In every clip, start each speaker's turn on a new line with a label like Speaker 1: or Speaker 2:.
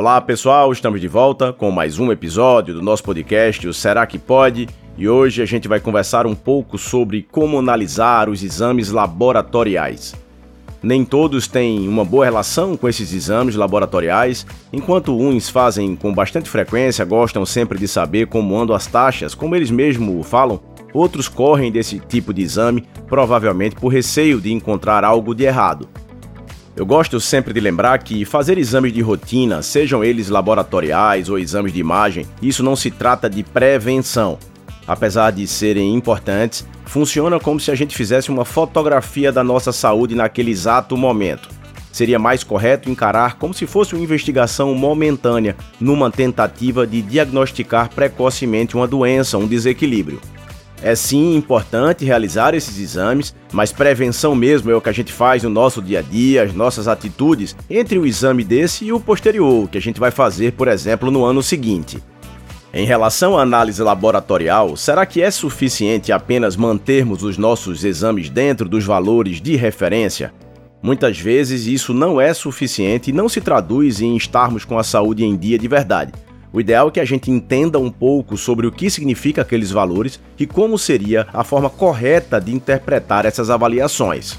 Speaker 1: Olá pessoal, estamos de volta com mais um episódio do nosso podcast, o Será que Pode? E hoje a gente vai conversar um pouco sobre como analisar os exames laboratoriais. Nem todos têm uma boa relação com esses exames laboratoriais, enquanto uns fazem com bastante frequência, gostam sempre de saber como andam as taxas, como eles mesmos falam, outros correm desse tipo de exame, provavelmente por receio de encontrar algo de errado. Eu gosto sempre de lembrar que fazer exames de rotina, sejam eles laboratoriais ou exames de imagem, isso não se trata de prevenção. Apesar de serem importantes, funciona como se a gente fizesse uma fotografia da nossa saúde naquele exato momento. Seria mais correto encarar como se fosse uma investigação momentânea, numa tentativa de diagnosticar precocemente uma doença, um desequilíbrio. É sim importante realizar esses exames, mas prevenção mesmo é o que a gente faz no nosso dia a dia, as nossas atitudes, entre o exame desse e o posterior, que a gente vai fazer, por exemplo, no ano seguinte. Em relação à análise laboratorial, será que é suficiente apenas mantermos os nossos exames dentro dos valores de referência? Muitas vezes isso não é suficiente e não se traduz em estarmos com a saúde em dia de verdade. O ideal é que a gente entenda um pouco sobre o que significa aqueles valores e como seria a forma correta de interpretar essas avaliações.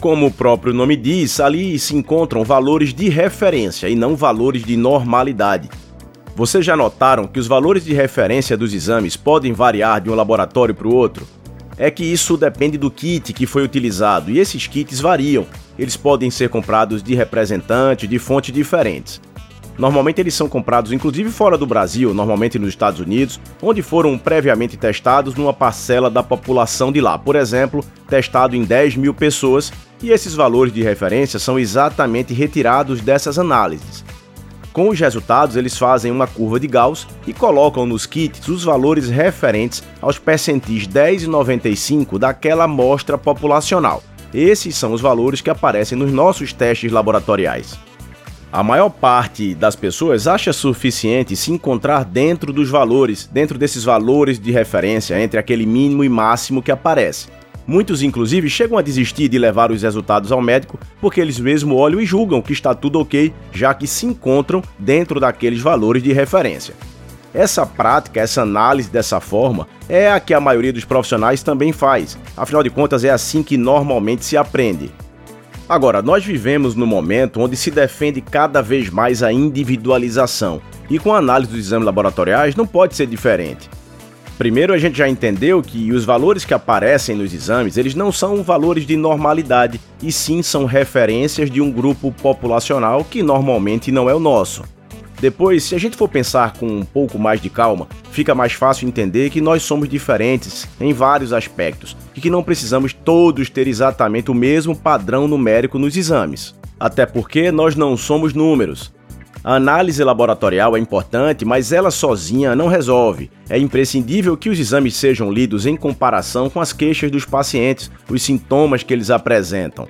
Speaker 1: Como o próprio nome diz, ali se encontram valores de referência e não valores de normalidade. Vocês já notaram que os valores de referência dos exames podem variar de um laboratório para o outro? É que isso depende do kit que foi utilizado e esses kits variam. Eles podem ser comprados de representantes de fontes diferentes. Normalmente eles são comprados inclusive fora do Brasil, normalmente nos Estados Unidos, onde foram previamente testados numa parcela da população de lá. Por exemplo, testado em 10 mil pessoas, e esses valores de referência são exatamente retirados dessas análises. Com os resultados, eles fazem uma curva de Gauss e colocam nos kits os valores referentes aos percentis 10 e 95 daquela amostra populacional. Esses são os valores que aparecem nos nossos testes laboratoriais. A maior parte das pessoas acha suficiente se encontrar dentro dos valores, dentro desses valores de referência, entre aquele mínimo e máximo que aparece. Muitos, inclusive, chegam a desistir de levar os resultados ao médico porque eles mesmos olham e julgam que está tudo ok, já que se encontram dentro daqueles valores de referência. Essa prática, essa análise dessa forma, é a que a maioria dos profissionais também faz, afinal de contas, é assim que normalmente se aprende. Agora, nós vivemos no momento onde se defende cada vez mais a individualização, e com a análise dos exames laboratoriais não pode ser diferente. Primeiro, a gente já entendeu que os valores que aparecem nos exames, eles não são valores de normalidade, e sim são referências de um grupo populacional que normalmente não é o nosso. Depois, se a gente for pensar com um pouco mais de calma, fica mais fácil entender que nós somos diferentes em vários aspectos e que não precisamos todos ter exatamente o mesmo padrão numérico nos exames. Até porque nós não somos números, a análise laboratorial é importante, mas ela sozinha não resolve. É imprescindível que os exames sejam lidos em comparação com as queixas dos pacientes, os sintomas que eles apresentam.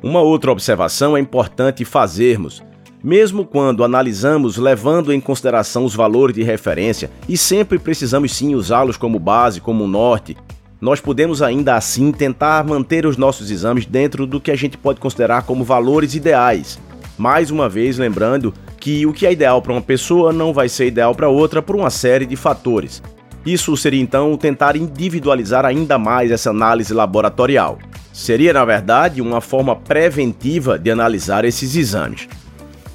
Speaker 1: Uma outra observação é importante fazermos. Mesmo quando analisamos levando em consideração os valores de referência, e sempre precisamos sim usá-los como base, como norte, nós podemos ainda assim tentar manter os nossos exames dentro do que a gente pode considerar como valores ideais. Mais uma vez, lembrando que o que é ideal para uma pessoa não vai ser ideal para outra por uma série de fatores. Isso seria então tentar individualizar ainda mais essa análise laboratorial. Seria, na verdade, uma forma preventiva de analisar esses exames.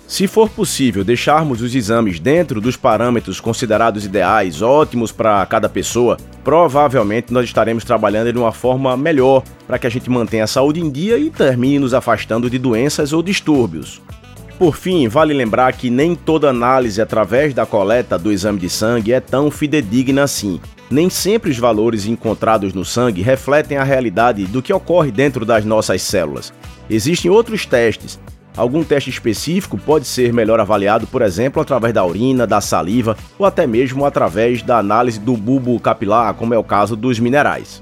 Speaker 1: Se for possível deixarmos os exames dentro dos parâmetros considerados ideais, ótimos para cada pessoa, provavelmente nós estaremos trabalhando de uma forma melhor para que a gente mantenha a saúde em dia e termine nos afastando de doenças ou distúrbios. Por fim, vale lembrar que nem toda análise através da coleta do exame de sangue é tão fidedigna assim. Nem sempre os valores encontrados no sangue refletem a realidade do que ocorre dentro das nossas células. Existem outros testes. Algum teste específico pode ser melhor avaliado, por exemplo, através da urina, da saliva ou até mesmo através da análise do bulbo capilar, como é o caso dos minerais.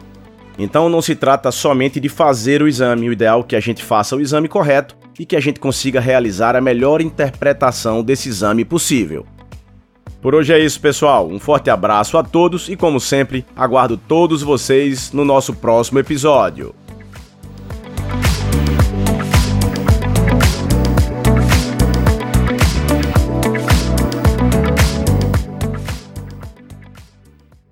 Speaker 1: Então não se trata somente de fazer o exame, o ideal é que a gente faça o exame correto e que a gente consiga realizar a melhor interpretação desse exame possível. Por hoje é isso, pessoal. Um forte abraço a todos e, como sempre, aguardo todos vocês no nosso próximo episódio.